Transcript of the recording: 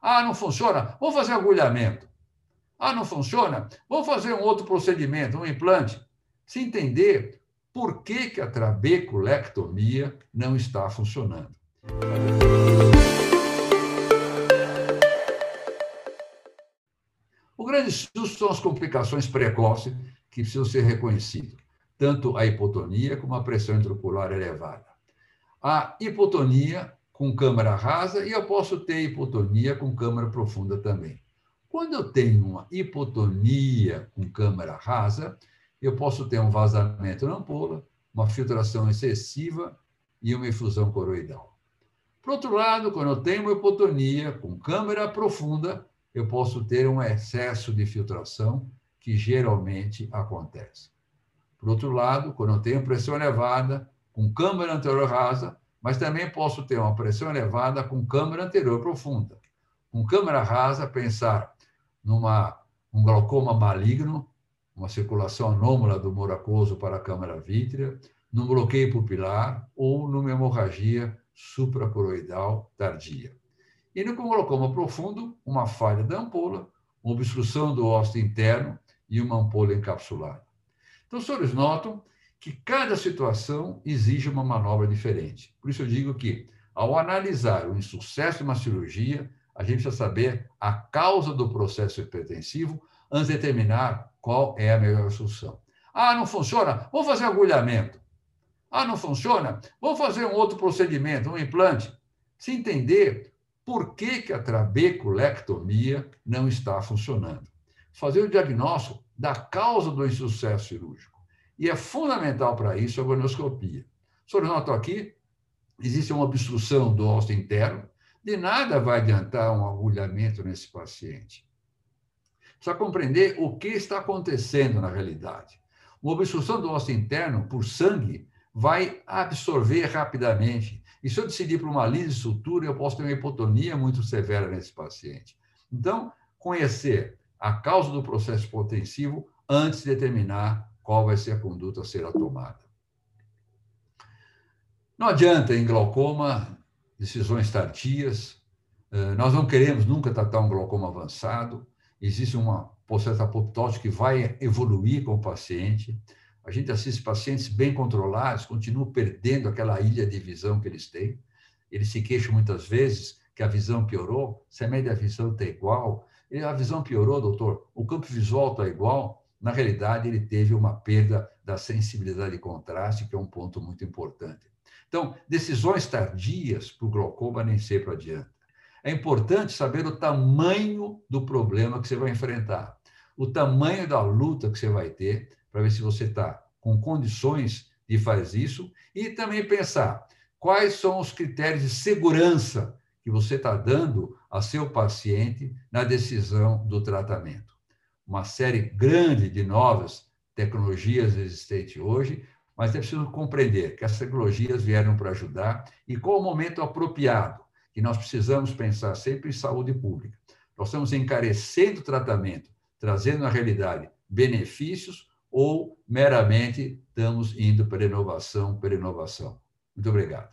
Ah, não funciona? Vamos fazer agulhamento. Ah, não funciona? Vamos fazer um outro procedimento, um implante. Se entender por que, que a trabeculectomia não está funcionando. O grande susto são as complicações precoces que precisam ser reconhecidas, tanto a hipotonia como a pressão intraocular elevada. A hipotonia com câmara rasa e eu posso ter hipotonia com câmara profunda também. Quando eu tenho uma hipotonia com câmara rasa, eu posso ter um vazamento na ampola, uma filtração excessiva e uma infusão coroidal. Por outro lado, quando eu tenho uma hipotonia com câmara profunda, eu posso ter um excesso de filtração, que geralmente acontece. Por outro lado, quando eu tenho pressão elevada com câmara anterior rasa, mas também posso ter uma pressão elevada com câmara anterior profunda. Com câmara rasa, pensar numa um glaucoma maligno, uma circulação anômala do humor aquoso para a câmara vítrea, num bloqueio pupilar ou numa hemorragia supracoroidal tardia. E no glaucoma profundo, uma falha da ampola, uma obstrução do ósseo interno e uma ampola encapsulada. Então, os senhores notam que cada situação exige uma manobra diferente. Por isso eu digo que, ao analisar o insucesso de uma cirurgia, a gente precisa saber a causa do processo hipertensivo antes de determinar qual é a melhor solução. Ah, não funciona? Vamos fazer agulhamento. Ah, não funciona? Vamos fazer um outro procedimento, um implante. Se entender por que, que a trabeculectomia não está funcionando. Fazer o diagnóstico da causa do insucesso cirúrgico. E é fundamental para isso a gonoscopia. Senhor notam aqui, existe uma obstrução do osso interno, de nada vai adiantar um agulhamento nesse paciente. Precisa compreender o que está acontecendo na realidade. Uma obstrução do osso interno por sangue vai absorver rapidamente. E se eu decidir por uma lise sutura, eu posso ter uma hipotonia muito severa nesse paciente. Então, conhecer a causa do processo hipotensivo antes de determinar qual vai ser a conduta a ser tomada. Não adianta em glaucoma decisões tardias. Eh, nós não queremos nunca tratar um glaucoma avançado. Existe uma processo apoptótico que vai evoluir com o paciente. A gente assiste pacientes bem controlados, continuam perdendo aquela ilha de visão que eles têm. Eles se queixam muitas vezes que a visão piorou. Se a média visão está igual, a visão piorou, doutor, o campo visual está igual. Na realidade, ele teve uma perda da sensibilidade de contraste, que é um ponto muito importante. Então, decisões tardias para o glaucoma nem sempre adianta. É importante saber o tamanho do problema que você vai enfrentar, o tamanho da luta que você vai ter, para ver se você está com condições de fazer isso, e também pensar quais são os critérios de segurança que você está dando a seu paciente na decisão do tratamento. Uma série grande de novas tecnologias existentes hoje mas é preciso compreender que as tecnologias vieram para ajudar e qual o momento apropriado, que nós precisamos pensar sempre em saúde pública. Nós estamos encarecendo o tratamento, trazendo na realidade benefícios ou meramente estamos indo para inovação, para inovação. Muito obrigado.